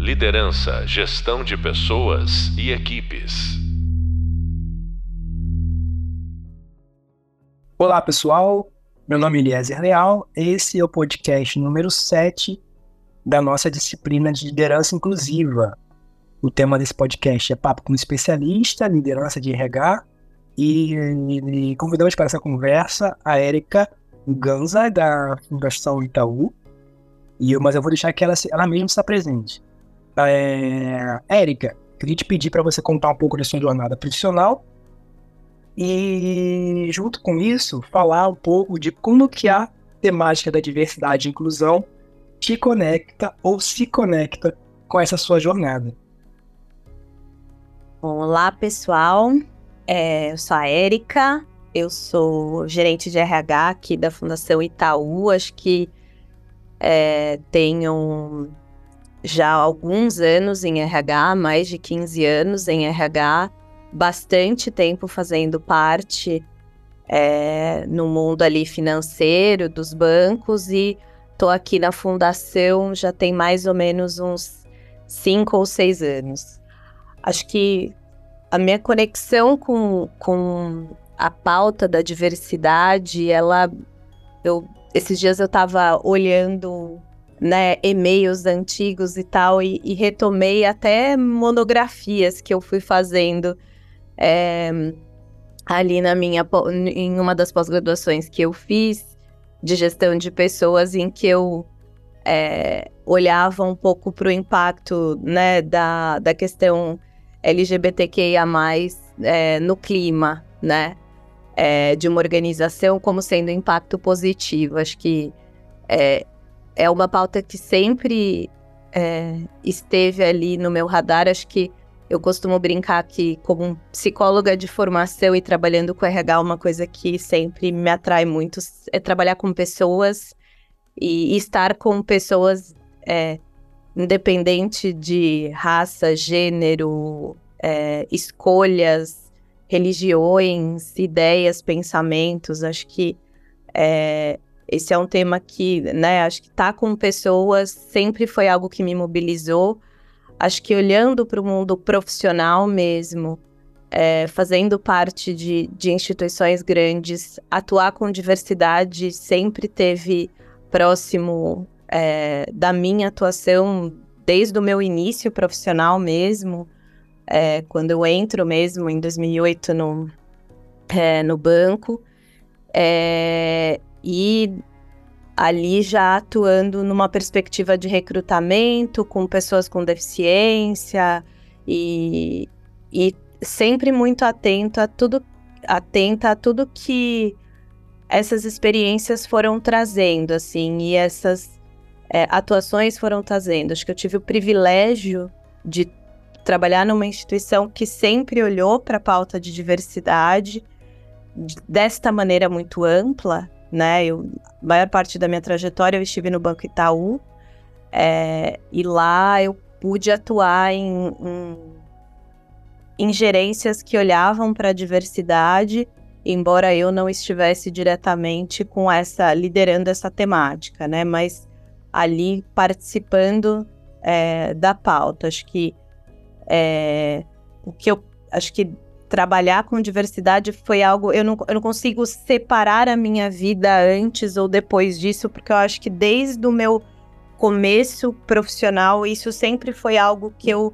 Liderança, gestão de pessoas e equipes. Olá, pessoal. Meu nome é Eliezer Leal. Esse é o podcast número 7 da nossa disciplina de liderança inclusiva. O tema desse podcast é Papo com especialista, liderança de RH. E, e convidamos para essa conversa a Érica Ganza, da Fundação Itaú. E eu, mas eu vou deixar que ela, ela mesma se apresente. É, Érica, queria te pedir para você contar um pouco da sua jornada profissional e, junto com isso, falar um pouco de como que a temática da diversidade e inclusão te conecta ou se conecta com essa sua jornada. Olá, pessoal. É, eu sou a Érica, eu sou gerente de RH aqui da Fundação Itaú. Acho que é, tenho já alguns anos em RH, mais de 15 anos em RH bastante tempo fazendo parte é, no mundo ali financeiro dos bancos e tô aqui na fundação já tem mais ou menos uns cinco ou seis anos. Acho que a minha conexão com, com a pauta da diversidade, ela, eu, esses dias eu estava olhando né, e-mails antigos e tal, e, e, retomei até monografias que eu fui fazendo é, ali na minha em uma das pós-graduações que eu fiz de gestão de pessoas em que eu é, olhava um pouco para o impacto né, da, da questão LGBTQIA+, é, no clima, né? É, de uma organização como sendo impacto positivo. Acho que é, é uma pauta que sempre é, esteve ali no meu radar. Acho que eu costumo brincar que, como psicóloga de formação e trabalhando com RH, uma coisa que sempre me atrai muito é trabalhar com pessoas e estar com pessoas é, independente de raça, gênero, é, escolhas, religiões, ideias, pensamentos. Acho que é, esse é um tema que, né, acho que estar tá com pessoas sempre foi algo que me mobilizou acho que olhando para o mundo profissional mesmo, é, fazendo parte de, de instituições grandes, atuar com diversidade sempre teve próximo é, da minha atuação desde o meu início profissional mesmo, é, quando eu entro mesmo em 2008 no, é, no banco. E ali já atuando numa perspectiva de recrutamento com pessoas com deficiência e, e sempre muito atento a tudo, atenta a tudo que essas experiências foram trazendo, assim, e essas é, atuações foram trazendo. Acho que eu tive o privilégio de trabalhar numa instituição que sempre olhou para a pauta de diversidade desta maneira muito ampla, né? Eu, a maior parte da minha trajetória eu estive no Banco Itaú é, e lá eu pude atuar em, em, em gerências que olhavam para a diversidade, embora eu não estivesse diretamente com essa liderando essa temática, né? Mas ali participando é, da pauta, acho que é, o que eu acho que trabalhar com diversidade foi algo. Eu não, eu não consigo separar a minha vida antes ou depois disso, porque eu acho que desde o meu começo profissional, isso sempre foi algo que eu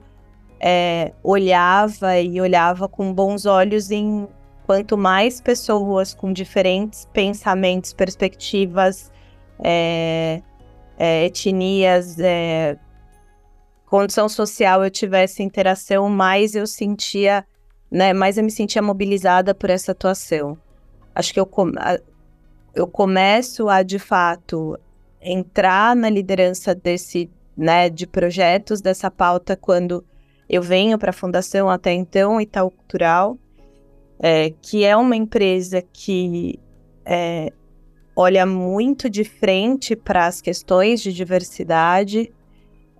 é, olhava e olhava com bons olhos em quanto mais pessoas com diferentes pensamentos, perspectivas, é, é, etnias, é, condição social eu tivesse interação, mais eu sentia né? Mais eu me sentia mobilizada por essa atuação. Acho que eu, eu começo a, de fato, entrar na liderança desse, né, de projetos dessa pauta quando eu venho para a Fundação até então, Itaú Cultural, é, que é uma empresa que é, olha muito de frente para as questões de diversidade.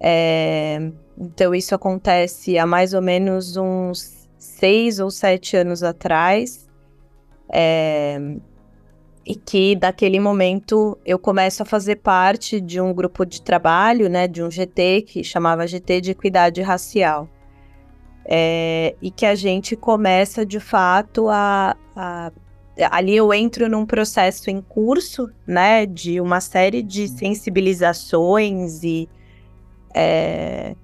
É, então, isso acontece há mais ou menos uns seis ou sete anos atrás. É, e que daquele momento eu começo a fazer parte de um grupo de trabalho, né, de um GT que chamava GT de Equidade Racial. É, e que a gente começa de fato a, a, Ali eu entro num processo em curso, né, de uma série de sensibilizações e, é,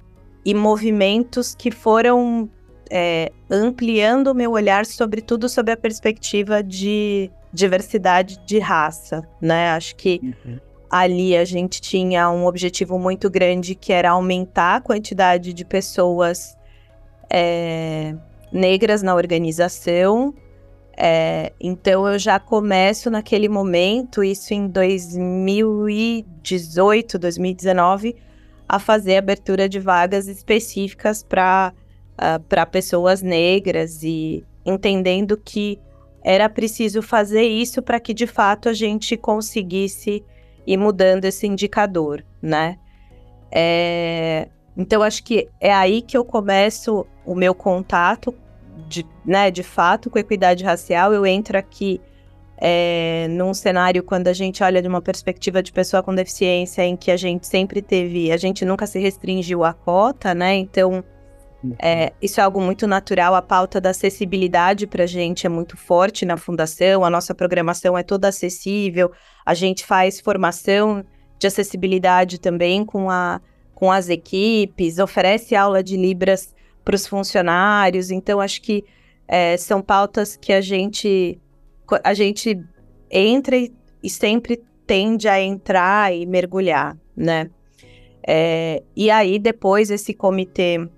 e movimentos que foram é, ampliando o meu olhar, sobretudo sobre a perspectiva de diversidade de raça, né? Acho que uhum. ali a gente tinha um objetivo muito grande que era aumentar a quantidade de pessoas é, negras na organização. É, então eu já começo naquele momento, isso em 2018, 2019, a fazer abertura de vagas específicas para uh, para pessoas negras e entendendo que era preciso fazer isso para que de fato a gente conseguisse ir mudando esse indicador, né? É, então acho que é aí que eu começo o meu contato de, né, de fato com equidade racial. Eu entro aqui é, num cenário quando a gente olha de uma perspectiva de pessoa com deficiência em que a gente sempre teve, a gente nunca se restringiu à cota, né? Então é, isso é algo muito natural. A pauta da acessibilidade para a gente é muito forte na fundação. A nossa programação é toda acessível. A gente faz formação de acessibilidade também com, a, com as equipes, oferece aula de Libras para os funcionários. Então, acho que é, são pautas que a gente, a gente entra e, sempre tende a entrar e mergulhar, né? É, e aí, depois, esse comitê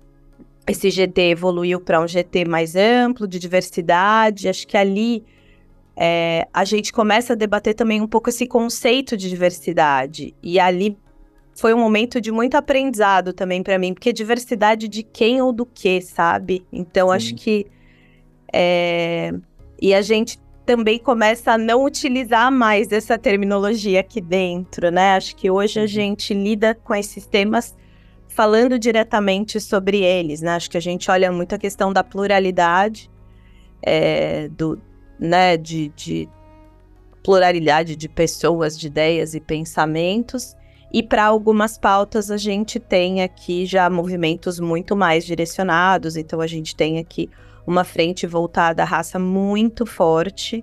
esse GT evoluiu para um GT mais amplo, de diversidade. Acho que ali é, a gente começa a debater também um pouco esse conceito de diversidade. E ali foi um momento de muito aprendizado também para mim, porque diversidade de quem ou do que, sabe? Então Sim. acho que. É, e a gente também começa a não utilizar mais essa terminologia aqui dentro, né? Acho que hoje a uhum. gente lida com esses temas falando diretamente sobre eles, né? Acho que a gente olha muito a questão da pluralidade, é, do, né, de, de pluralidade de pessoas, de ideias e pensamentos. E para algumas pautas a gente tem aqui já movimentos muito mais direcionados. Então a gente tem aqui uma frente voltada à raça muito forte,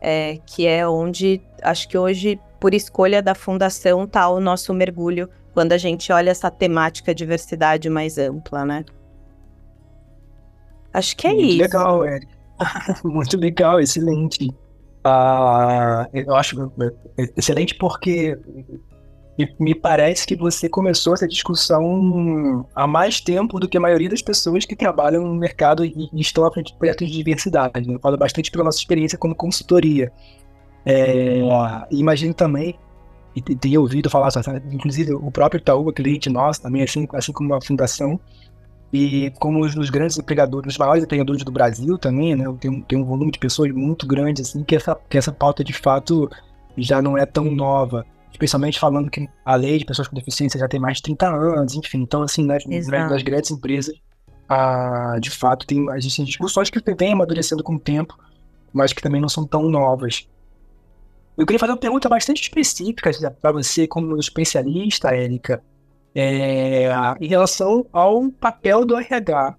é, que é onde acho que hoje, por escolha da fundação, está o nosso mergulho quando a gente olha essa temática diversidade mais ampla, né? Acho que é Muito isso. Legal, Eric. Muito legal, excelente. Uh, eu acho excelente porque me parece que você começou essa discussão há mais tempo do que a maioria das pessoas que trabalham no mercado e estão à frente de projetos de diversidade. Né? Falo bastante pela nossa experiência como consultoria. É, imagino também e tenho ouvido falar, inclusive o próprio Itaú, cliente nosso também, assim, assim como a fundação, e como os, os grandes empregadores, os maiores empregadores do Brasil também, né, tem, tem um volume de pessoas muito grande, assim, que essa, que essa pauta de fato já não é tão nova, especialmente falando que a lei de pessoas com deficiência já tem mais de 30 anos, enfim, então assim, nas, nas grandes empresas, ah, de fato, tem, existem discussões que vêm amadurecendo com o tempo, mas que também não são tão novas. Eu queria fazer uma pergunta bastante específica para você, como especialista, Érica, é, em relação ao papel do RH.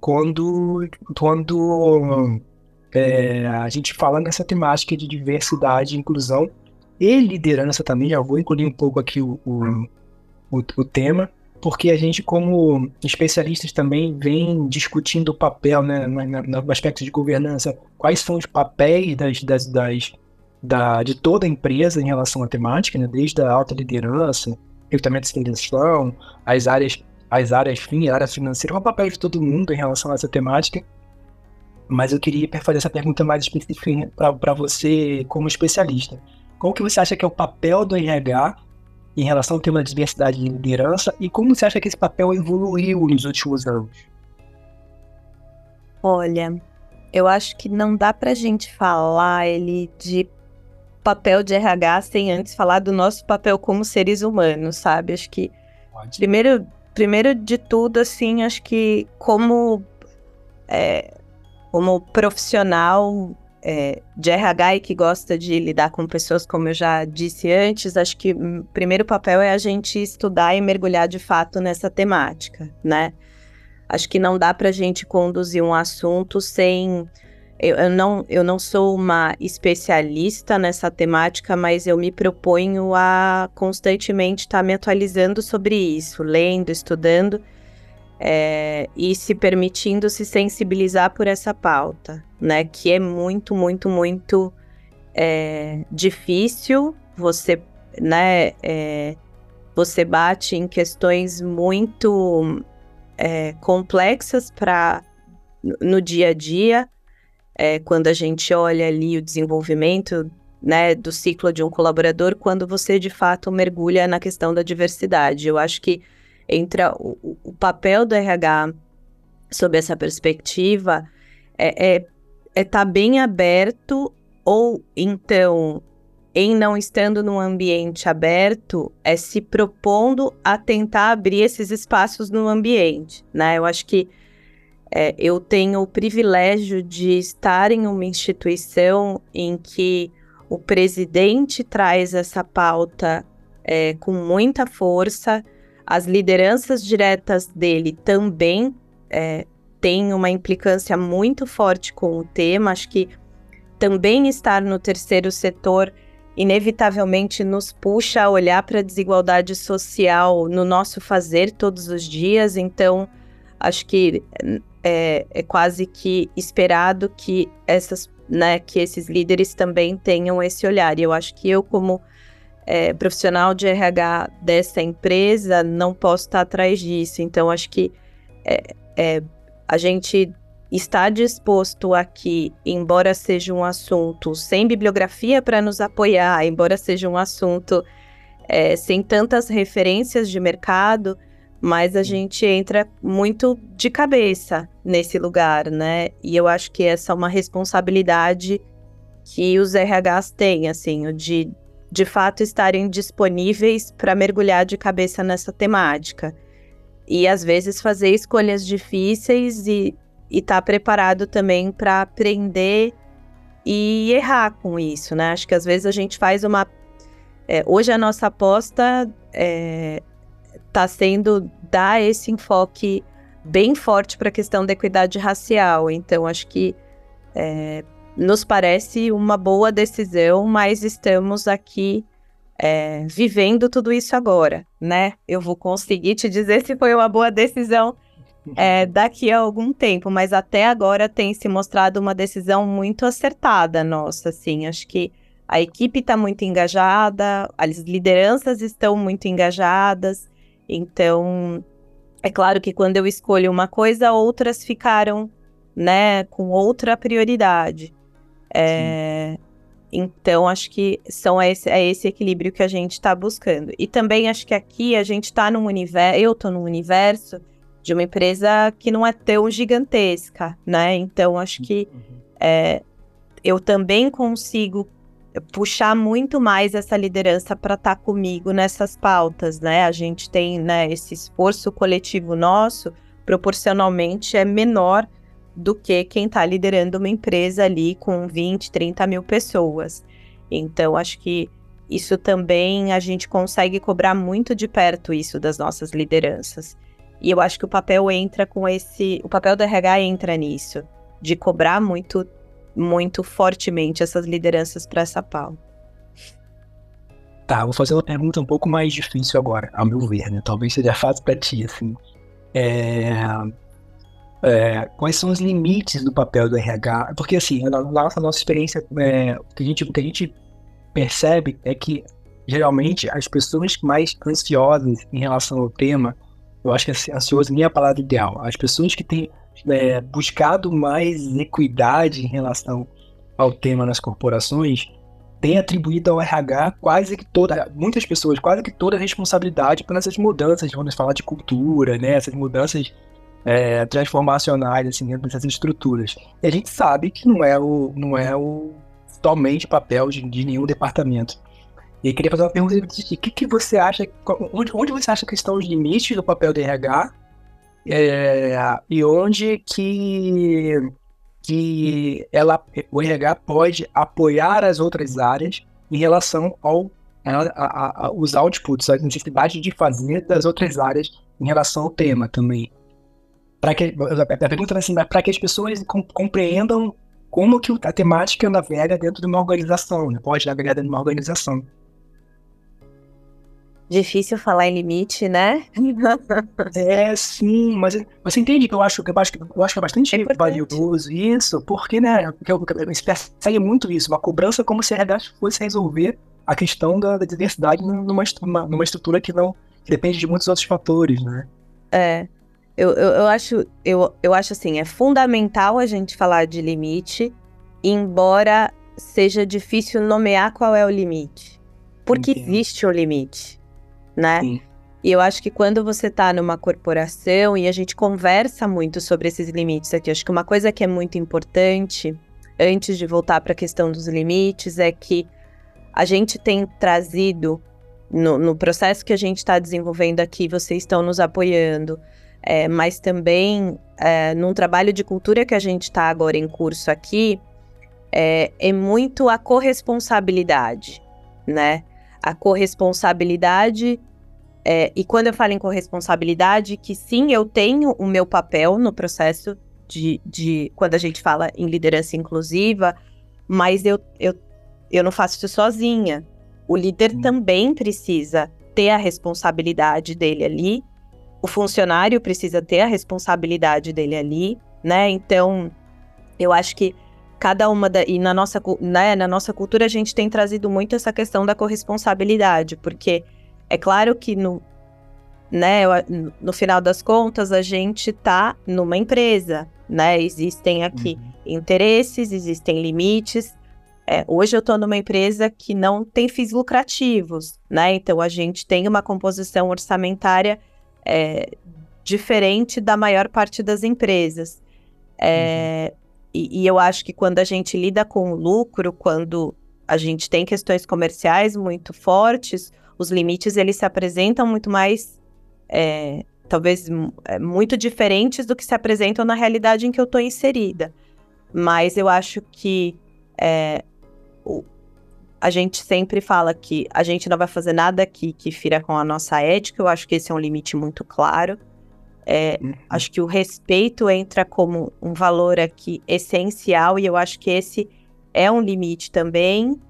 Quando, quando é, a gente fala nessa temática de diversidade e inclusão e liderança também, já vou incluir um pouco aqui o, o, o, o tema, porque a gente, como especialistas, também vem discutindo o papel, né, no, no aspecto de governança, quais são os papéis das, das, das da, de toda a empresa em relação à temática, né? desde a alta liderança, recrutamento e seleção, as áreas, as áreas fim, a área financeira, o papel de todo mundo em relação a essa temática. Mas eu queria fazer essa pergunta mais específica para você como especialista. Qual que você acha que é o papel do RH em relação ao tema de diversidade de liderança e como você acha que esse papel evoluiu nos últimos anos? Olha, eu acho que não dá para a gente falar ele de papel de RH sem antes falar do nosso papel como seres humanos, sabe? Acho que primeiro, primeiro de tudo, assim, acho que como é, como profissional é, de RH e que gosta de lidar com pessoas, como eu já disse antes, acho que o primeiro papel é a gente estudar e mergulhar de fato nessa temática, né? Acho que não dá para a gente conduzir um assunto sem. Eu, eu, não, eu não sou uma especialista nessa temática, mas eu me proponho a constantemente estar tá me atualizando sobre isso, lendo, estudando é, e se permitindo se sensibilizar por essa pauta, né? Que é muito, muito, muito é, difícil. Você, né? É, você bate em questões muito é, complexas para no dia a dia. É, quando a gente olha ali o desenvolvimento né, do ciclo de um colaborador, quando você de fato mergulha na questão da diversidade. Eu acho que entra o, o papel do RH sob essa perspectiva é estar é, é tá bem aberto ou então em não estando num ambiente aberto, é se propondo a tentar abrir esses espaços no ambiente, né? Eu acho que é, eu tenho o privilégio de estar em uma instituição em que o presidente traz essa pauta é, com muita força, as lideranças diretas dele também é, têm uma implicância muito forte com o tema. Acho que também estar no terceiro setor inevitavelmente nos puxa a olhar para a desigualdade social no nosso fazer todos os dias. Então, acho que é, é quase que esperado que essas, né, que esses líderes também tenham esse olhar. E eu acho que eu como é, profissional de RH dessa empresa, não posso estar atrás disso. Então, acho que é, é, a gente está disposto aqui, embora seja um assunto sem bibliografia para nos apoiar, embora seja um assunto é, sem tantas referências de mercado, mas a gente entra muito de cabeça nesse lugar, né? E eu acho que essa é uma responsabilidade que os RHs têm, assim, de de fato estarem disponíveis para mergulhar de cabeça nessa temática. E às vezes fazer escolhas difíceis e estar tá preparado também para aprender e errar com isso, né? Acho que às vezes a gente faz uma. É, hoje a nossa aposta é, tá sendo dar esse enfoque bem forte para a questão da equidade racial. Então, acho que é, nos parece uma boa decisão, mas estamos aqui é, vivendo tudo isso agora, né? Eu vou conseguir te dizer se foi uma boa decisão é, daqui a algum tempo, mas até agora tem se mostrado uma decisão muito acertada nossa, assim. Acho que a equipe está muito engajada, as lideranças estão muito engajadas, então é claro que quando eu escolho uma coisa, outras ficaram, né, com outra prioridade. É, então, acho que são esse, é esse equilíbrio que a gente está buscando. E também acho que aqui a gente está num universo, eu estou num universo de uma empresa que não é tão gigantesca, né? Então, acho que uhum. é, eu também consigo puxar muito mais essa liderança para estar tá comigo nessas pautas, né? A gente tem né, esse esforço coletivo nosso, proporcionalmente é menor do que quem está liderando uma empresa ali com 20, 30 mil pessoas. Então, acho que isso também a gente consegue cobrar muito de perto isso das nossas lideranças. E eu acho que o papel entra com esse. O papel do RH entra nisso, de cobrar muito, muito fortemente essas lideranças para essa pauta. Tá, vou fazer uma pergunta um pouco mais difícil agora, ao meu ver, né? Talvez seja fácil para ti, assim. É, é, quais são os limites do papel do RH? Porque assim, na nossa, nossa experiência, é, o, que a gente, o que a gente percebe é que geralmente as pessoas mais ansiosas em relação ao tema, eu acho que assim, ansioso nem é a palavra ideal, as pessoas que têm é, buscado mais equidade em relação ao tema nas corporações, têm atribuído ao RH quase que toda, muitas pessoas, quase que toda a responsabilidade para essas mudanças, quando a gente fala de cultura, né, essas mudanças é, transformacionais assim, dentro dessas estruturas. E a gente sabe que não é o, não é o totalmente papel de, de nenhum departamento. E queria fazer uma pergunta o que, que você acha, onde, onde você acha que estão os limites do papel do RH é, e onde que, que ela, o RH pode apoiar as outras áreas em relação ao a, a, a, os outputs, as necessidades de fazer das outras áreas em relação ao tema também. Para que a pergunta é assim, para que as pessoas compreendam como que a temática navega dentro de uma organização, né? pode navegar dentro de uma organização. Difícil falar em limite, né? é, sim, mas você entende que eu acho que eu acho, eu acho que é bastante é valioso isso, porque, né, porque eu, eu, persegue muito isso, uma cobrança como se a RH fosse resolver a questão da, da diversidade numa, numa estrutura que não que depende de muitos outros fatores, né? É. Eu, eu, eu, acho, eu, eu acho assim, é fundamental a gente falar de limite, embora seja difícil nomear qual é o limite. Porque Entendo. existe um limite, né? Sim. E eu acho que quando você está numa corporação e a gente conversa muito sobre esses limites aqui, acho que uma coisa que é muito importante, antes de voltar para a questão dos limites, é que a gente tem trazido no, no processo que a gente está desenvolvendo aqui, vocês estão nos apoiando é, mas também é, num trabalho de cultura que a gente está agora em curso aqui, é, é muito a corresponsabilidade, né? A corresponsabilidade é, e quando eu falo em corresponsabilidade, que sim, eu tenho o meu papel no processo de, de quando a gente fala em liderança inclusiva, mas eu, eu, eu não faço isso sozinha. O líder hum. também precisa ter a responsabilidade dele ali o funcionário precisa ter a responsabilidade dele ali, né? Então, eu acho que cada uma da, e na nossa, né, na nossa cultura a gente tem trazido muito essa questão da corresponsabilidade, porque é claro que no, né, no final das contas a gente tá numa empresa, né? Existem aqui uhum. interesses, existem limites. É, hoje eu estou numa empresa que não tem fins lucrativos, né? Então a gente tem uma composição orçamentária é, diferente da maior parte das empresas. É, uhum. e, e, eu acho que quando a gente lida com o lucro, quando a gente tem questões comerciais muito fortes, os limites eles se apresentam muito mais, é, talvez é, muito diferentes do que se apresentam na realidade em que eu estou inserida. Mas eu acho que é, o, a gente sempre fala que a gente não vai fazer nada aqui que fira com a nossa ética. Eu acho que esse é um limite muito claro. É, uhum. Acho que o respeito entra como um valor aqui essencial e eu acho que esse é um limite também.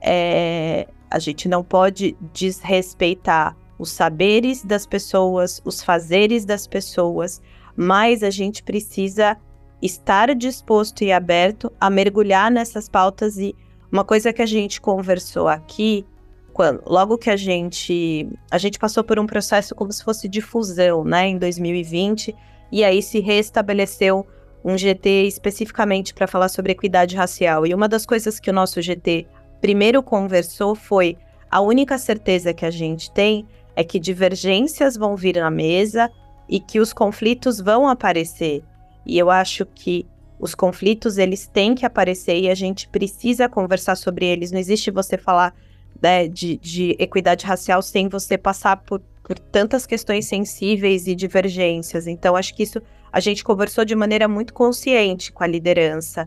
É, a gente não pode desrespeitar os saberes das pessoas, os fazeres das pessoas, mas a gente precisa estar disposto e aberto a mergulhar nessas pautas e uma coisa que a gente conversou aqui, quando, logo que a gente a gente passou por um processo como se fosse de fusão, né, em 2020, e aí se restabeleceu um GT especificamente para falar sobre equidade racial. E uma das coisas que o nosso GT primeiro conversou foi a única certeza que a gente tem é que divergências vão vir na mesa e que os conflitos vão aparecer. E eu acho que os conflitos, eles têm que aparecer e a gente precisa conversar sobre eles. Não existe você falar né, de, de equidade racial sem você passar por, por tantas questões sensíveis e divergências. Então, acho que isso a gente conversou de maneira muito consciente com a liderança.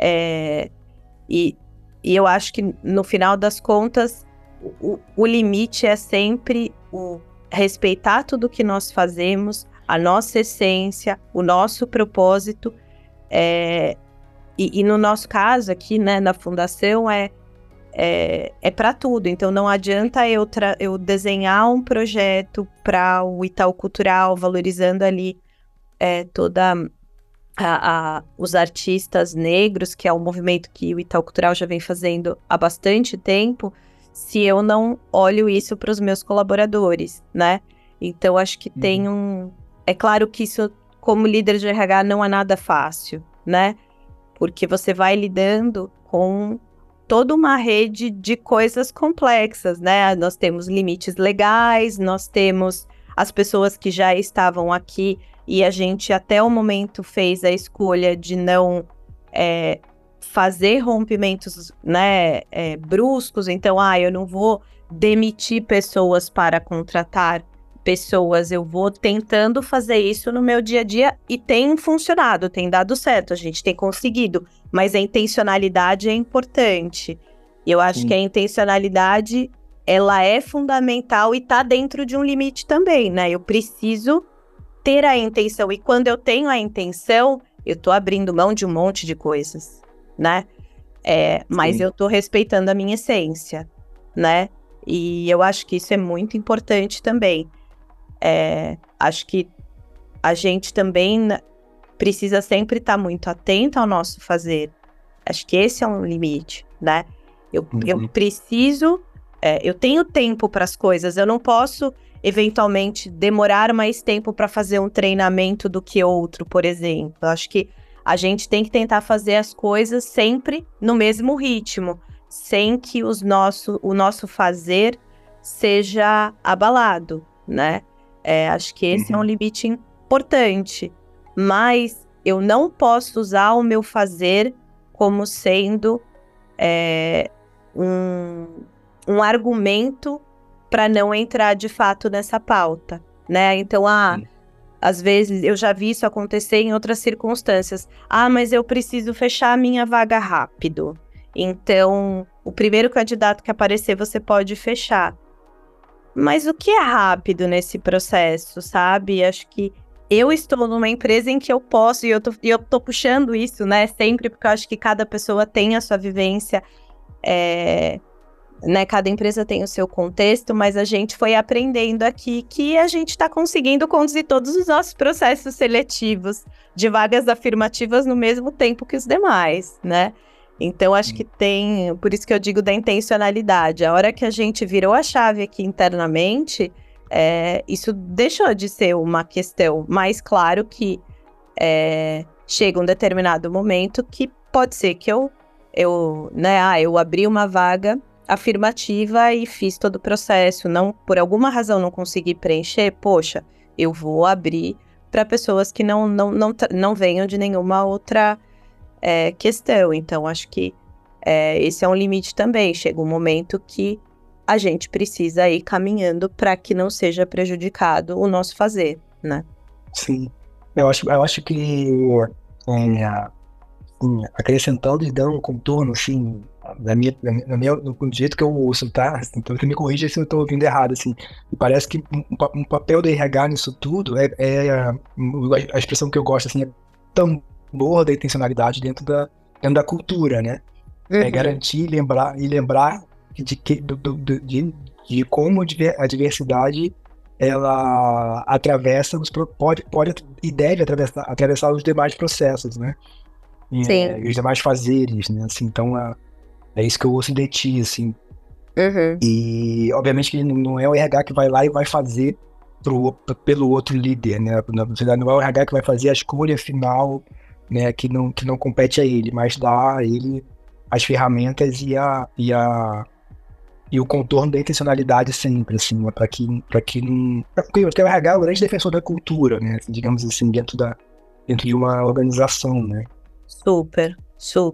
É, e, e eu acho que, no final das contas, o, o limite é sempre o respeitar tudo que nós fazemos, a nossa essência, o nosso propósito é, e, e, no nosso caso aqui, né, na fundação, é, é, é para tudo. Então não adianta eu, eu desenhar um projeto para o Itaú Cultural, valorizando ali é, toda a, a, os artistas negros, que é um movimento que o Itaú Cultural já vem fazendo há bastante tempo, se eu não olho isso para os meus colaboradores, né? Então acho que uhum. tem um. É claro que isso como líder de RH não é nada fácil, né? Porque você vai lidando com toda uma rede de coisas complexas, né? Nós temos limites legais, nós temos as pessoas que já estavam aqui e a gente até o momento fez a escolha de não é, fazer rompimentos, né, é, bruscos. Então, ah, eu não vou demitir pessoas para contratar pessoas, eu vou tentando fazer isso no meu dia a dia e tem funcionado, tem dado certo, a gente tem conseguido, mas a intencionalidade é importante. E eu acho Sim. que a intencionalidade ela é fundamental e tá dentro de um limite também, né? Eu preciso ter a intenção e quando eu tenho a intenção, eu tô abrindo mão de um monte de coisas, né? É, mas eu tô respeitando a minha essência, né? E eu acho que isso é muito importante também. É, acho que a gente também precisa sempre estar tá muito atento ao nosso fazer. Acho que esse é um limite, né? Eu, uhum. eu preciso, é, eu tenho tempo para as coisas, eu não posso eventualmente demorar mais tempo para fazer um treinamento do que outro, por exemplo. Acho que a gente tem que tentar fazer as coisas sempre no mesmo ritmo, sem que os nosso, o nosso fazer seja abalado, né? É, acho que esse uhum. é um uhum. limite importante, mas eu não posso usar o meu fazer como sendo é, um, um argumento para não entrar de fato nessa pauta, né? Então, ah, às vezes eu já vi isso acontecer em outras circunstâncias. Ah, mas eu preciso fechar a minha vaga rápido. Então, o primeiro candidato que aparecer você pode fechar. Mas o que é rápido nesse processo, sabe? Acho que eu estou numa empresa em que eu posso, e eu tô, e eu tô puxando isso, né, sempre, porque eu acho que cada pessoa tem a sua vivência, é, né, cada empresa tem o seu contexto, mas a gente foi aprendendo aqui que a gente está conseguindo conduzir todos os nossos processos seletivos de vagas afirmativas no mesmo tempo que os demais, né? Então, acho que tem, por isso que eu digo da intencionalidade. A hora que a gente virou a chave aqui internamente, é, isso deixou de ser uma questão. Mais claro que é, chega um determinado momento que pode ser que eu, eu, né, ah, eu abri uma vaga afirmativa e fiz todo o processo. Não, por alguma razão não consegui preencher, poxa, eu vou abrir para pessoas que não, não, não, não venham de nenhuma outra é, questão. Então, acho que é, esse é um limite também. Chega um momento que a gente precisa ir caminhando para que não seja prejudicado o nosso fazer, né? Sim. Eu acho, eu acho que é, assim, acrescentando e dando um contorno, assim, na minha, na minha, no jeito que eu ouço, tá? Então você me corrija se eu estou ouvindo errado, assim. E parece que um, um, papel do RH nisso tudo é, é a, a, expressão que eu gosto, assim, é tão boa da intencionalidade dentro da, dentro da cultura, né? É uhum. É garantir lembrar, e lembrar de, que, do, do, de, de como a diversidade ela atravessa os pode, pode e deve atravessar, atravessar os demais processos, né? E, Sim. É, os demais fazeres, né? Assim, então é, é isso que eu ouço de ti, assim. Uhum. E obviamente que não é o RH que vai lá e vai fazer pro, pelo outro líder, né? Na verdade, não é o RH que vai fazer a escolha final né, que não, que não compete a ele, mas dá a ele as ferramentas e, a, e, a, e o contorno da intencionalidade sempre, assim, né, para que, para que não. Porque o RH é o grande defensor da cultura, né? Digamos assim, dentro, da, dentro de uma organização, né? Super.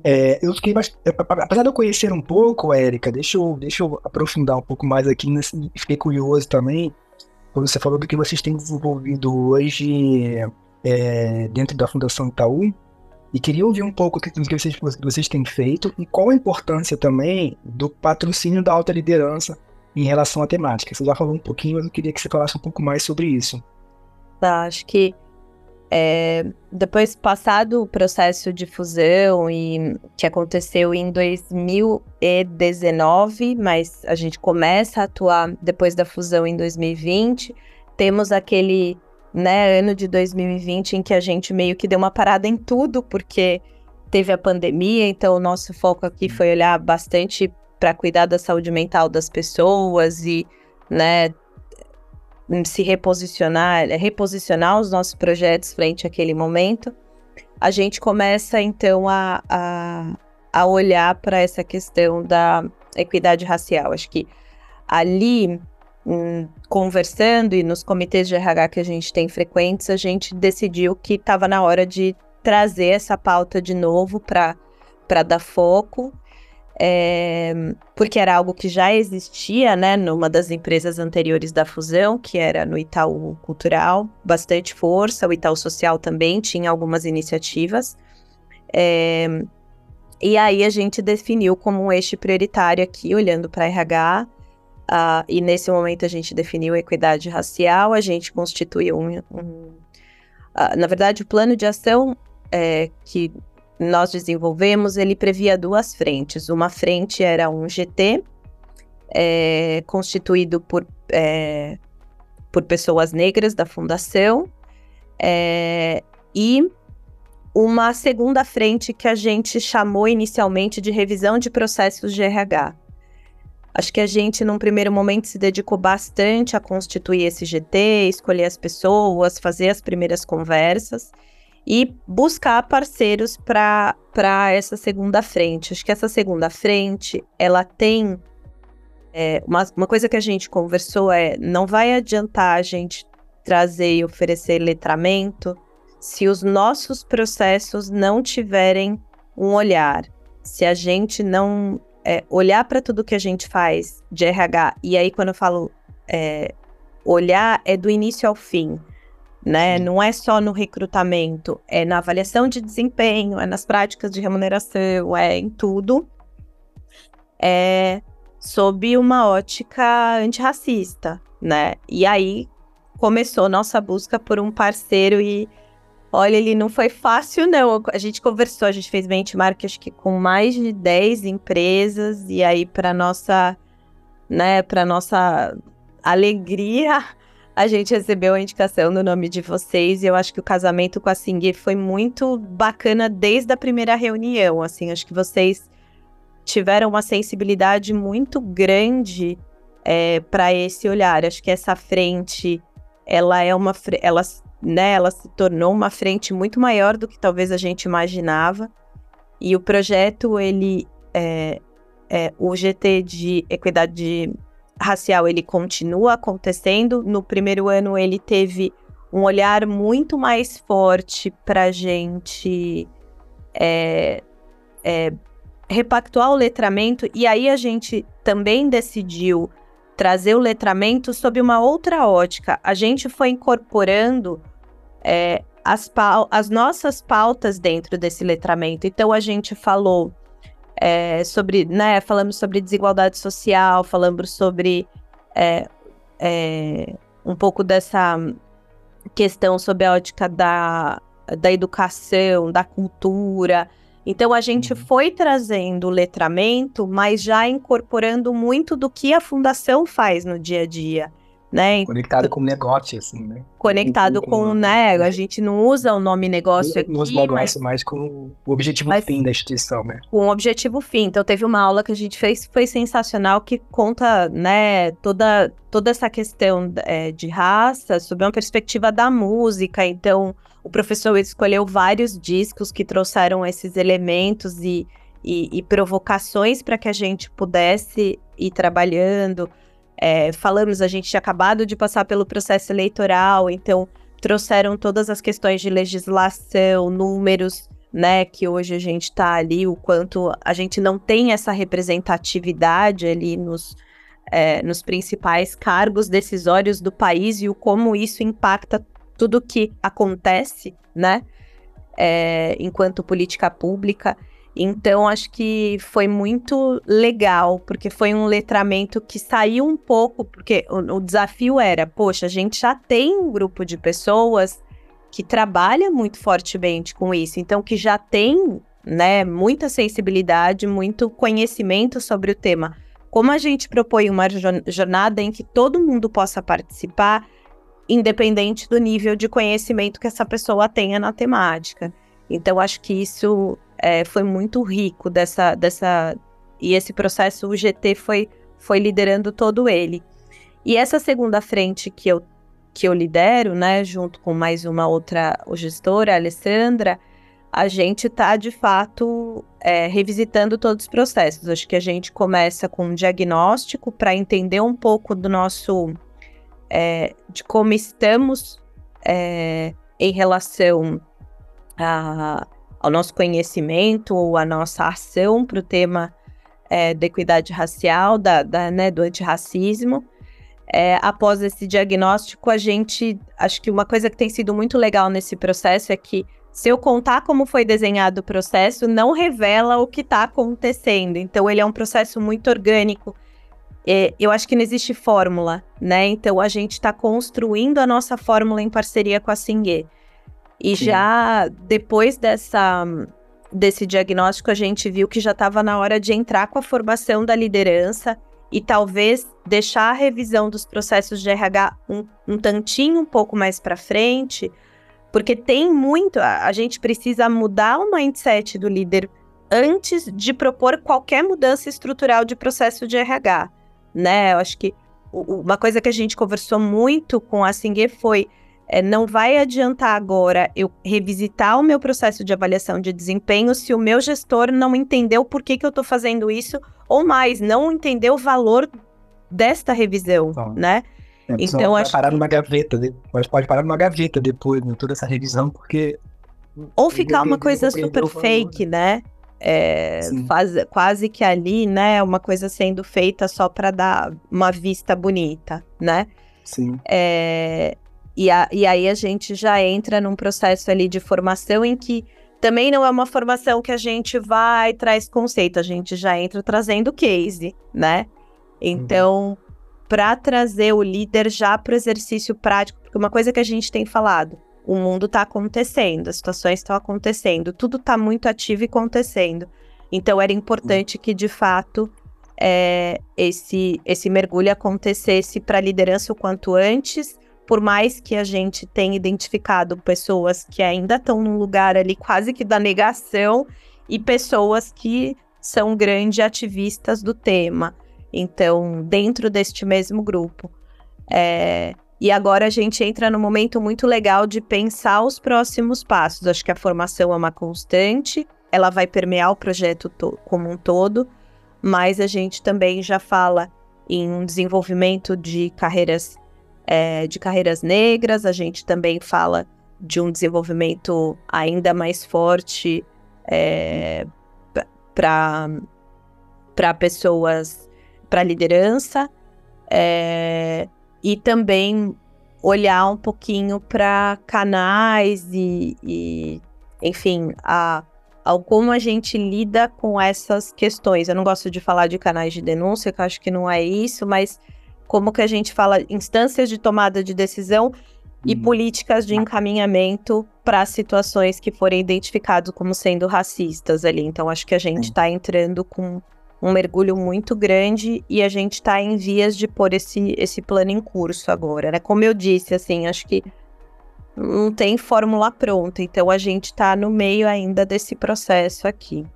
É, eu fiquei apesar de eu conhecer um pouco, Érica, deixa eu, deixa eu aprofundar um pouco mais aqui, nesse, fiquei curioso também, quando você falou do que vocês têm desenvolvido hoje é, dentro da Fundação Itaú, e queria ouvir um pouco o que vocês, que vocês têm feito e qual a importância também do patrocínio da alta liderança em relação à temática. Você já falou um pouquinho, mas eu queria que você falasse um pouco mais sobre isso. Tá, acho que é, depois passado o processo de fusão e que aconteceu em 2019, mas a gente começa a atuar depois da fusão em 2020, temos aquele né, ano de 2020 em que a gente meio que deu uma parada em tudo, porque teve a pandemia, então o nosso foco aqui foi olhar bastante para cuidar da saúde mental das pessoas e, né, se reposicionar, reposicionar os nossos projetos frente àquele momento. A gente começa então a, a, a olhar para essa questão da equidade racial. Acho que ali um, conversando e nos comitês de RH que a gente tem frequentes, a gente decidiu que estava na hora de trazer essa pauta de novo para dar foco. É, porque era algo que já existia, né, numa das empresas anteriores da fusão, que era no Itaú Cultural, bastante força, o Itaú Social também tinha algumas iniciativas. É, e aí a gente definiu como um eixo prioritário aqui, olhando para RH, uh, e nesse momento a gente definiu equidade racial, a gente constituiu um. um uh, na verdade, o plano de ação é, que nós desenvolvemos, ele previa duas frentes. Uma frente era um GT, é, constituído por, é, por pessoas negras da fundação, é, e uma segunda frente que a gente chamou inicialmente de revisão de processos de RH. Acho que a gente, num primeiro momento, se dedicou bastante a constituir esse GT, escolher as pessoas, fazer as primeiras conversas e buscar parceiros para essa segunda frente. Acho que essa segunda frente, ela tem. É, uma, uma coisa que a gente conversou é: não vai adiantar a gente trazer e oferecer letramento se os nossos processos não tiverem um olhar, se a gente não é, olhar para tudo que a gente faz de RH, e aí quando eu falo é, olhar, é do início ao fim, né? Não é só no recrutamento, é na avaliação de desempenho, é nas práticas de remuneração, é em tudo. É sob uma ótica antirracista, né? E aí começou nossa busca por um parceiro e Olha, ele não foi fácil, não. A gente conversou, a gente fez benchmark, acho que com mais de 10 empresas, e aí, para nossa, né, para nossa alegria, a gente recebeu a indicação no nome de vocês, e eu acho que o casamento com a Singui foi muito bacana desde a primeira reunião, assim, acho que vocês tiveram uma sensibilidade muito grande é, para esse olhar. Acho que essa frente, ela é uma, ela né, ela se tornou uma frente muito maior do que talvez a gente imaginava. E o projeto, ele, é, é, o GT de equidade racial, ele continua acontecendo. No primeiro ano, ele teve um olhar muito mais forte para gente é, é, repactuar o letramento. E aí a gente também decidiu trazer o letramento sob uma outra ótica. A gente foi incorporando é, as, as, nossas pautas dentro desse letramento. Então, a gente falou é, sobre, né, falamos sobre desigualdade social, falamos sobre é, é um pouco dessa questão sob a ótica da, da educação, da cultura, então a gente uhum. foi trazendo o letramento, mas já incorporando muito do que a fundação faz no dia a dia. Né? Conectado com o negócio, assim, né? Conectado com, com né? A gente não usa o nome negócio aqui. Nos negócios, mas, com o objetivo mas, fim da instituição, né? Com o objetivo fim. Então teve uma aula que a gente fez que foi sensacional, que conta, né, toda, toda essa questão é, de raça sob uma perspectiva da música. Então, o professor escolheu vários discos que trouxeram esses elementos e, e, e provocações para que a gente pudesse ir trabalhando. É, falamos, a gente tinha acabado de passar pelo processo eleitoral, então trouxeram todas as questões de legislação, números, né, que hoje a gente está ali, o quanto a gente não tem essa representatividade ali nos, é, nos principais cargos decisórios do país e o como isso impacta tudo que acontece, né? É, enquanto política pública. Então, acho que foi muito legal, porque foi um letramento que saiu um pouco, porque o, o, desafio era, poxa, a gente já tem um grupo de pessoas que trabalha muito fortemente com isso, então que já tem, né, muita sensibilidade, muito conhecimento sobre o tema. Como a gente propõe uma jornada em que todo mundo possa participar, independente do nível de conhecimento que essa pessoa tenha na temática. Então, acho que isso é, foi muito rico dessa, dessa. E esse processo, o GT foi, foi liderando todo ele. E essa segunda frente que eu, que eu lidero, né, junto com mais uma outra gestora, a Alessandra, a gente está, de fato, é, revisitando todos os processos. Acho que a gente começa com um diagnóstico para entender um pouco do nosso é, de como estamos é, em relação a, ao nosso conhecimento ou a nossa ação para o tema é, da equidade racial, da, da né, do antirracismo. É, após esse diagnóstico, a gente. Acho que uma coisa que tem sido muito legal nesse processo é que, se eu contar como foi desenhado o processo, não revela o que está acontecendo. Então, ele é um processo muito orgânico. É, eu acho que não existe fórmula, né? Então, a gente está construindo a nossa fórmula em parceria com a Singue. E Sim. já depois dessa, desse diagnóstico, a gente viu que já estava na hora de entrar com a formação da liderança e talvez deixar a revisão dos processos de RH um, um tantinho um pouco mais para frente, porque tem muito. A, a gente precisa mudar o mindset do líder antes de propor qualquer mudança estrutural de processo de RH, né? Eu acho que uma coisa que a gente conversou muito com a Singue foi é, não vai adiantar agora eu revisitar o meu processo de avaliação de desempenho se o meu gestor não entendeu por que, que eu estou fazendo isso, ou mais, não entendeu o valor desta revisão, então, né? É, então acho parar numa gaveta, mas pode parar numa gaveta depois, de né, toda essa revisão, porque ou ficar uma coisa super fake, né? É, faz, quase que ali, né? Uma coisa sendo feita só para dar uma vista bonita, né? Sim. É, e, a, e aí a gente já entra num processo ali de formação em que também não é uma formação que a gente vai traz conceito, a gente já entra trazendo case, né? Então, uhum. para trazer o líder já para o exercício prático, porque uma coisa que a gente tem falado, o mundo está acontecendo, as situações estão acontecendo, tudo está muito ativo e acontecendo. Então, era importante que, de fato, é, esse, esse mergulho acontecesse para a liderança o quanto antes, por mais que a gente tenha identificado pessoas que ainda estão num lugar ali quase que da negação e pessoas que são grandes ativistas do tema. Então, dentro deste mesmo grupo. É, e agora a gente entra num momento muito legal de pensar os próximos passos. Acho que a formação é uma constante, ela vai permear o projeto como um todo, mas a gente também já fala em um desenvolvimento de carreiras é, de carreiras negras, a gente também fala de um desenvolvimento ainda mais forte é, para pessoas, para liderança, é, e também olhar um pouquinho para canais e, e, enfim, a, a como a gente lida com essas questões. Eu não gosto de falar de canais de denúncia, que eu acho que não é isso, mas como que a gente fala, instâncias de tomada de decisão e hum. políticas de encaminhamento para situações que forem identificadas como sendo racistas ali. Então, acho que a gente está entrando com um mergulho muito grande e a gente está em vias de pôr esse, esse plano em curso agora, né? Como eu disse, assim, acho que não tem fórmula pronta, então a gente está no meio ainda desse processo aqui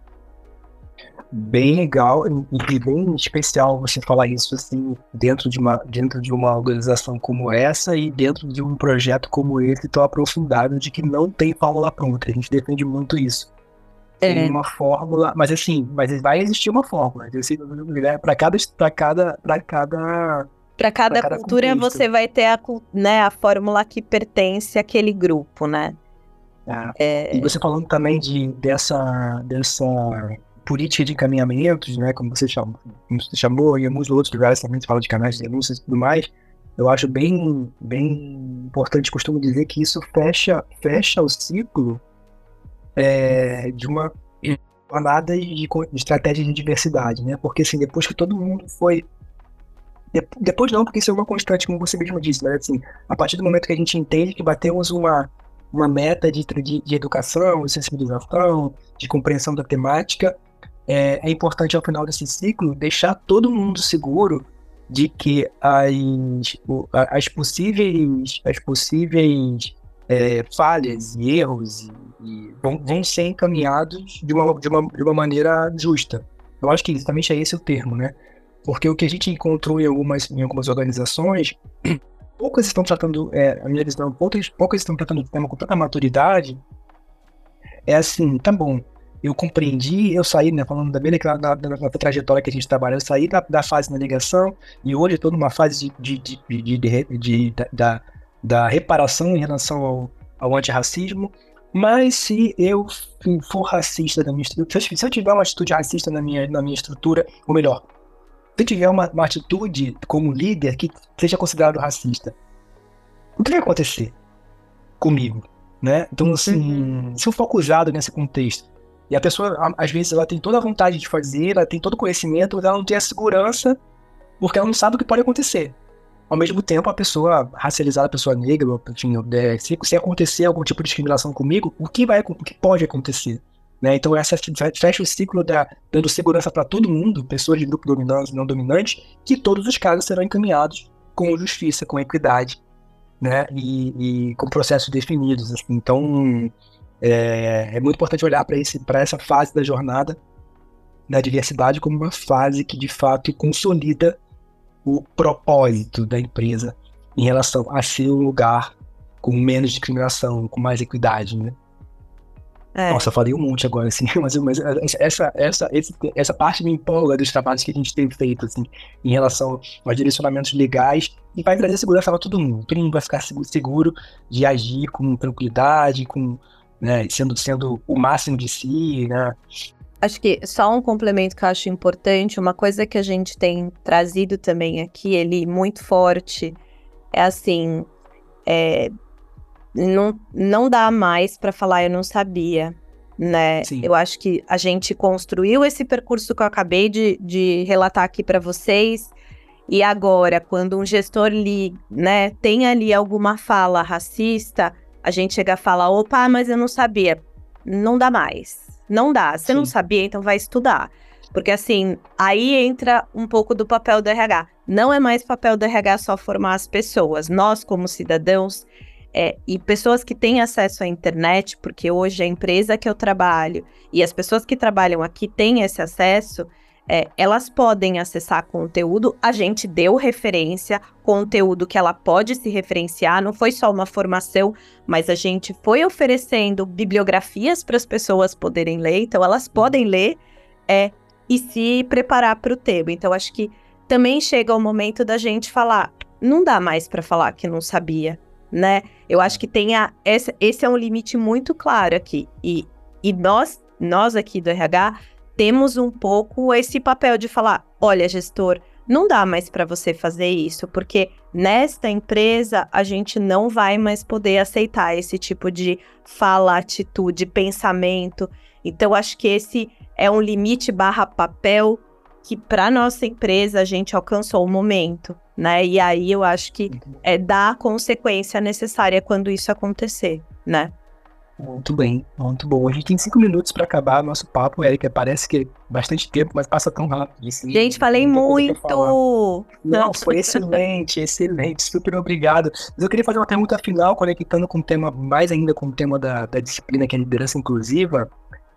bem legal e bem especial você falar isso assim dentro de uma dentro de uma organização como essa e dentro de um projeto como esse tão aprofundado de que não tem fórmula pronta. A gente defende muito isso. É. Tem uma fórmula, mas assim, mas vai existir uma fórmula. Né, para cada para cada para cada para cada, cada, cultura contexto. você vai ter a, né, a fórmula que pertence àquele grupo, né? É. É... E você falando também de dessa dessa política de encaminhamentos, né, como você chamou, como você chamou e alguns outros lugares também se fala de canais de denúncias e tudo mais, eu acho bem, bem importante, costumo dizer que isso fecha, fecha o ciclo é, de uma jornada de, de estratégia de diversidade, né? Porque assim, depois que todo mundo foi depois não, porque isso é uma constante, como você mesmo disse, né? Assim, a partir do momento que a gente entende que batemos uma, uma meta de, de, de educação, de sensibilização, de compreensão da temática, é, é importante ao final desse ciclo deixar todo mundo seguro de que as, as possíveis, as possíveis é, falhas e erros e, e vão, vão, ser encaminhados de uma, de, uma, de uma maneira justa. Eu acho que exatamente é esse o termo, né? Porque o que a gente encontrou em algumas, em algumas organizações, poucas estão tratando, é, a minha visão, poucas, poucas estão tratando o tema com tanta maturidade, é assim, tá bom, eu compreendi, eu saí, né, falando também daquela da, da, da, trajetória que a gente trabalha, eu saí da, da fase da negação e hoje estou numa fase de, de, de, de, de da, da, reparação em relação ao, ao antirracismo. Mas se eu for racista na minha estrutura, se eu tiver uma atitude racista na minha, na minha estrutura, ou melhor, se eu tiver uma, uma atitude como líder que seja considerado racista, o que vai acontecer comigo? Né? Então, assim, uhum. se eu for acusado nesse contexto, e a pessoa, às vezes, ela tem toda a vontade de fazer, ela tem todo o conhecimento, mas ela não tem a segurança, porque ela não sabe o que pode acontecer. Ao mesmo tempo, a pessoa racializada, a pessoa negra, enfim, é, se, se acontecer algum tipo de discriminação comigo, o que vai, o que pode acontecer? Né? Então, essa fecha o ciclo da, dando segurança para todo mundo, pessoas de grupo dominante e não dominante, que todos os casos serão encaminhados com justiça, com equidade, né? E, e com processos definidos. Assim. Então, é, é, muito importante olhar para essa fase da jornada da diversidade como uma fase que, de fato, consolida o propósito da empresa em relação a ser um lugar com menos discriminação, com mais equidade, né? É. Nossa, falei um monte agora, assim, mas, mas essa, essa, esse, essa parte me empolga dos trabalhos que a gente tem feito, assim, em relação aos direcionamentos legais e vai trazer segurança para todo mundo. Todo mundo vai ficar seguro de agir com tranquilidade, com, né, sendo, sendo o máximo de si, né? Acho que só um complemento que eu acho importante, uma coisa que a gente tem trazido também aqui, ele muito forte, é assim, é, não, não dá mais para falar eu não sabia, né? Sim. Eu acho que a gente construiu esse percurso que eu acabei de, de relatar aqui para vocês, e agora, quando um gestor li, né, tem ali alguma fala racista, a gente chega a falar, opa, mas eu não sabia. Não dá mais não dá. Você Sim. não sabia, então vai estudar. Porque assim, aí entra um pouco do papel do RH. Não é mais papel do RH só formar as pessoas. Nós, como cidadãos, é, e pessoas que têm acesso à internet, porque hoje a empresa que eu trabalho e as pessoas que trabalham aqui têm esse acesso, é, elas podem acessar conteúdo. A gente deu referência, conteúdo que ela pode se referenciar. Não foi só uma formação, mas a gente foi oferecendo bibliografias para as pessoas poderem ler. Então, elas podem ler é, e se preparar para o tema. Então, acho que também chega o momento da gente falar. Não dá mais para falar que não sabia, né? Eu acho que tem a, esse, esse é um limite muito claro aqui. E, e nós, nós aqui do RH temos um pouco esse papel de falar: olha, gestor, não dá mais para você fazer isso, porque nesta empresa a gente não vai mais poder aceitar esse tipo de fala, atitude, pensamento. Então, acho que esse é um limite barra papel que para nossa empresa a gente alcançou o momento, né? E aí eu acho que é dar a consequência necessária quando isso acontecer, né? Muito bem, muito bom. A gente tem cinco minutos para acabar nosso papo, Erika. Parece que é bastante tempo, mas passa tão rápido. Gente, falei muito! Não, foi excelente, excelente. Super obrigado. Mas eu queria fazer uma pergunta final, conectando com o tema, mais ainda com o tema da, da disciplina, que é a liderança inclusiva.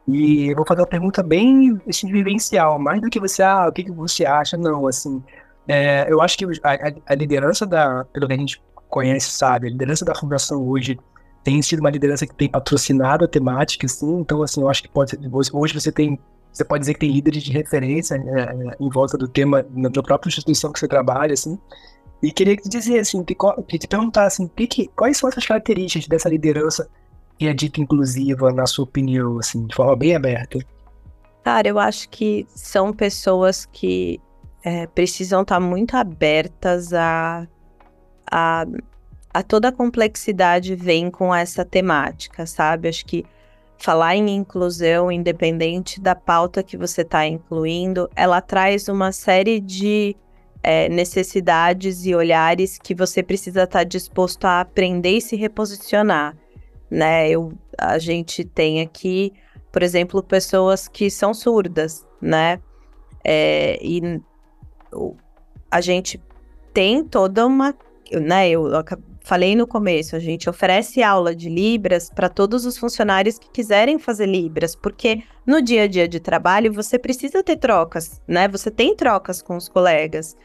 E eu vou fazer uma pergunta bem assim, vivencial, mais do que você, ah, o que, que você acha, não, assim. É, eu acho que a, a liderança da, pelo que a gente conhece, sabe, a liderança da fundação hoje tem sido uma liderança que tem patrocinado a temática, assim, então, assim, eu acho que pode, hoje você tem, você pode dizer que tem líderes de referência né, em volta do tema na, própria instituição que você trabalha, assim, e queria te dizer, assim, te, te perguntar, assim, que, quais são essas características dessa liderança que é dita inclusiva, na sua opinião, assim, de forma bem aberta? Cara, eu acho que são pessoas que é, precisam estar muito abertas a, a a toda a complexidade vem com essa temática, sabe? Acho que falar em inclusão, independente da pauta que você está incluindo, ela traz uma série de é, necessidades e olhares que você precisa estar tá disposto a aprender e se reposicionar, né? Eu, a gente tem aqui, por exemplo, pessoas que são surdas, né? É, e a gente tem toda uma, né? Eu falei no começo, a gente oferece aula de Libras para todos os funcionários que quiserem fazer Libras, porque no dia a dia de trabalho você precisa ter trocas, né? Você tem trocas com os colegas.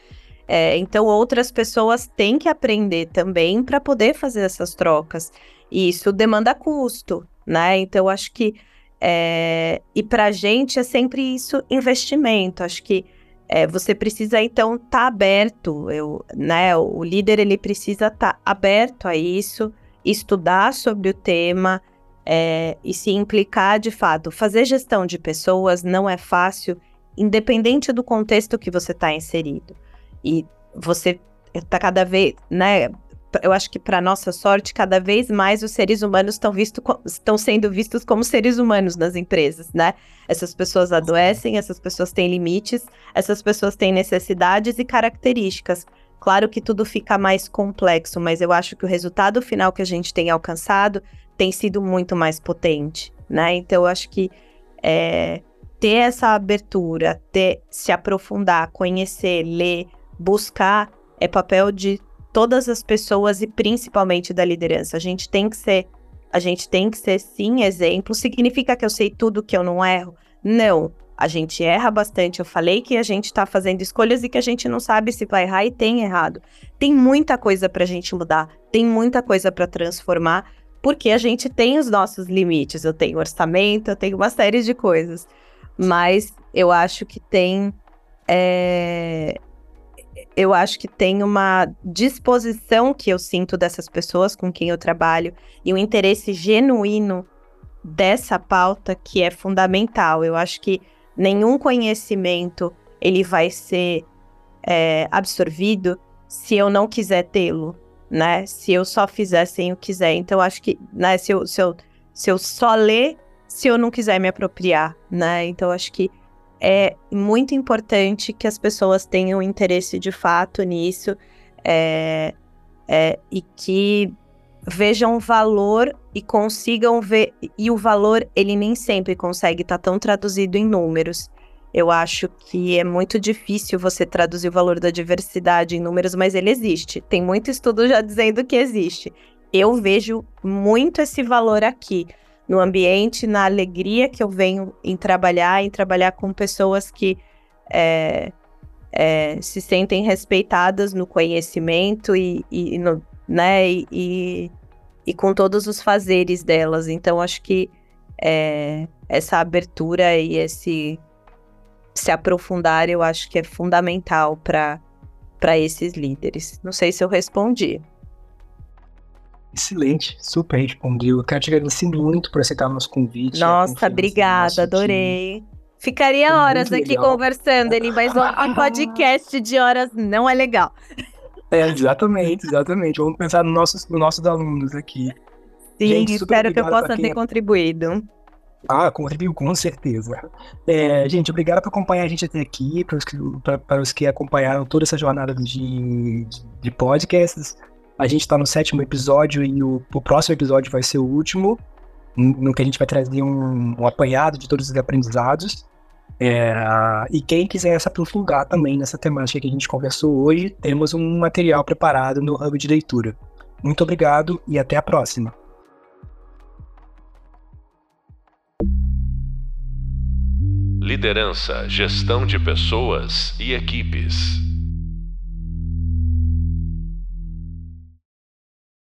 É, então, outras pessoas têm que aprender também para poder fazer essas trocas. E isso demanda custo, né? Então, acho que. É, e para a gente é sempre isso investimento. Acho que é, você precisa então estar tá aberto, eu, né? O líder ele precisa estar tá aberto a isso, estudar sobre o tema, é, e se implicar de fato. Fazer gestão de pessoas não é fácil, independente do contexto que você está inserido. E você está cada vez, né? Eu acho que para nossa sorte, cada vez mais os seres humanos estão visto, estão sendo vistos como seres humanos nas empresas, né? Essas pessoas adoecem, essas pessoas têm limites, essas pessoas têm necessidades e características. Claro que tudo fica mais complexo, mas eu acho que o resultado final que a gente tem alcançado tem sido muito mais potente, né? Então eu acho que é, ter essa abertura, ter se aprofundar, conhecer, ler, buscar é papel de todas as pessoas e principalmente da liderança. A gente tem que ser, a gente tem que ser sim exemplo. Significa que eu sei tudo que eu não erro? Não. A gente erra bastante. Eu falei que a gente está fazendo escolhas e que a gente não sabe se vai errar e tem errado. Tem muita coisa para a gente mudar, tem muita coisa para transformar, porque a gente tem os nossos limites. Eu tenho orçamento, eu tenho uma série de coisas. Mas eu acho que tem. É... Eu acho que tem uma disposição que eu sinto dessas pessoas com quem eu trabalho e um interesse genuíno dessa pauta que é fundamental. Eu acho que nenhum conhecimento ele vai ser é, absorvido se eu não quiser tê-lo né? Se eu só fizer sem o quiser. Então, acho que, né, se eu, se eu, se eu só ler, se eu não quiser me apropriar, né? Então, acho que é muito importante que as pessoas tenham interesse de fato nisso é, é, e que vejam valor e consigam ver. E o valor, ele nem sempre consegue estar tá tão traduzido em números. Eu acho que é muito difícil você traduzir o valor da diversidade em números, mas ele existe. Tem muito estudo já dizendo que existe. Eu vejo muito esse valor aqui, no ambiente, na alegria que eu venho em trabalhar, em trabalhar com pessoas que é, é, se sentem respeitadas no conhecimento e, e no, né, e, e, com todos os fazeres delas. Então, acho que é, essa abertura e esse se aprofundar, eu acho que é fundamental para esses líderes. Não sei se eu respondi. Excelente, super respondido. Eu quero te agradecer muito por aceitar o nosso convite. Nossa, obrigada, adorei. Ficaria Foi horas aqui legal. conversando, ele, mas um podcast de horas não é legal. É, exatamente, exatamente. Vamos pensar nos nossos, nos nossos alunos aqui. Sim, Gente, espero que eu possa ter contribuído. Ah, contribuiu com certeza. É, gente, obrigado por acompanhar a gente até aqui, para os que, os que acompanharam toda essa jornada de, de podcasts. A gente está no sétimo episódio e o, o, próximo episódio vai ser o último, no que a gente vai trazer um, um apanhado de todos os aprendizados. É, e quem quiser se aprofundar também nessa temática que a gente conversou hoje, temos um material preparado no Hub de Leitura. Muito obrigado e até a próxima. liderança, gestão de pessoas e equipes.